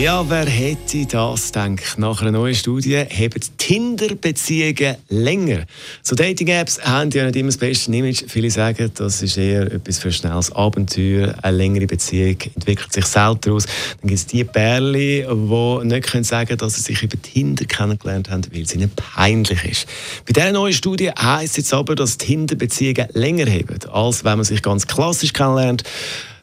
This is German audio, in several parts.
Ja, wer hätte das gedacht? Nach einer neuen Studie haben Tinder-Beziehungen länger. So Dating-Apps haben ja nicht immer das beste Image. Viele sagen, das ist eher etwas für ein schnelles Abenteuer. Eine längere Beziehung entwickelt sich selten aus. Dann gibt es die Bärli, die nicht können sagen dass sie sich über Tinder kennengelernt haben, weil es ihnen peinlich ist. Bei dieser neuen Studie heisst es jetzt aber, dass Tinder-Beziehungen länger haben, als wenn man sich ganz klassisch kennenlernt.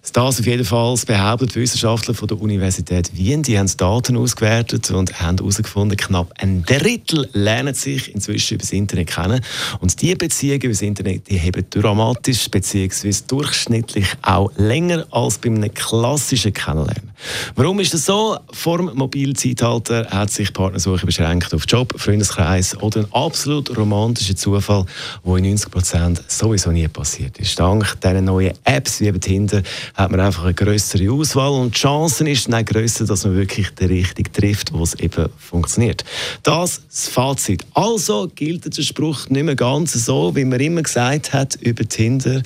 Das auf jeden Fall behauptet Wissenschaftler von der Universität Wien. Die haben Daten ausgewertet und haben herausgefunden, knapp ein Drittel lernen sich inzwischen über das Internet kennen. Und diese Beziehungen über das Internet die haben dramatisch bzw. durchschnittlich auch länger als bei einem klassischen Kennenlernen. Warum ist das so? Vor dem Mobilzeitalter hat sich Partnersuche beschränkt auf Job, Freundeskreis oder einen absolut romantischen Zufall, der in 90 Prozent sowieso nie passiert ist. Dank diesen neuen Apps wie Tinder hat man einfach eine größere Auswahl und die Chancen ist dann grösser, dass man wirklich den richtigen trifft, wo es eben funktioniert. Das das Fazit. Also gilt der Spruch nicht mehr ganz so, wie man immer gesagt hat über Tinder.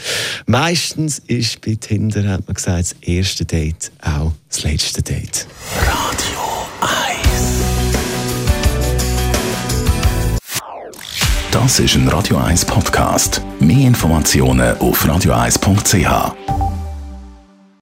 Meistens ist bei Tinder, hat man gesagt, das erste Date auch das letzte Date. Radio 1. Das ist ein Radio 1 Podcast. Mehr Informationen auf radio1.ch.